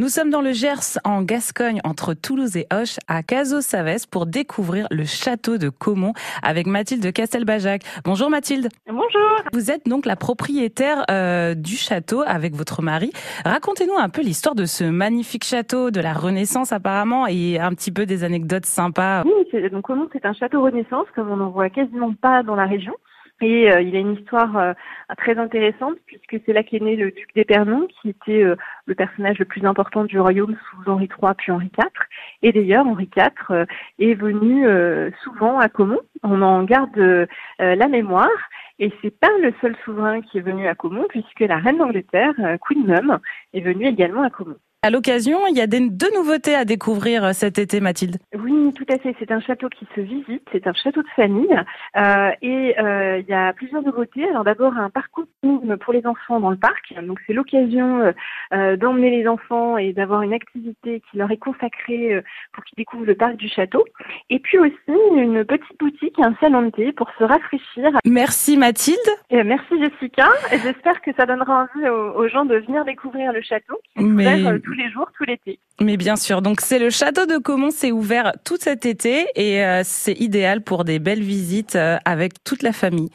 Nous sommes dans le Gers, en Gascogne, entre Toulouse et Auch, à Cazaux-Savès, pour découvrir le château de Caumont avec Mathilde Castelbajac. Bonjour Mathilde. Bonjour. Vous êtes donc la propriétaire euh, du château avec votre mari. Racontez-nous un peu l'histoire de ce magnifique château de la Renaissance apparemment et un petit peu des anecdotes sympas. Oui, donc Caumont c'est un château Renaissance comme on n'en voit quasiment pas dans la région. Et euh, il a une histoire euh, très intéressante puisque c'est là qu'est né le duc d'Épernon, qui était euh, le personnage le plus important du royaume sous Henri III puis Henri IV. Et d'ailleurs, Henri IV est venu souvent à Caumont. On en garde la mémoire. Et c'est pas le seul souverain qui est venu à Caumont, puisque la reine d'Angleterre, Queen Mum, est venue également à Caumont. À l'occasion, il y a des, deux nouveautés à découvrir euh, cet été, Mathilde. Oui, tout à fait. C'est un château qui se visite, c'est un château de famille. Euh, et euh, il y a plusieurs nouveautés. Alors d'abord, un parcours pour les enfants dans le parc. Donc c'est l'occasion euh, d'emmener les enfants et d'avoir une activité qui leur est consacrée pour qu'ils découvrent le parc du château. Et puis aussi une petite boutique, un salon de thé pour se rafraîchir. Merci Mathilde. Et merci Jessica. J'espère que ça donnera envie aux, gens de venir découvrir le château. Mais tous les jours, tout l'été. Mais bien sûr, donc c'est le château de Caumont, c'est ouvert tout cet été et euh, c'est idéal pour des belles visites euh, avec toute la famille.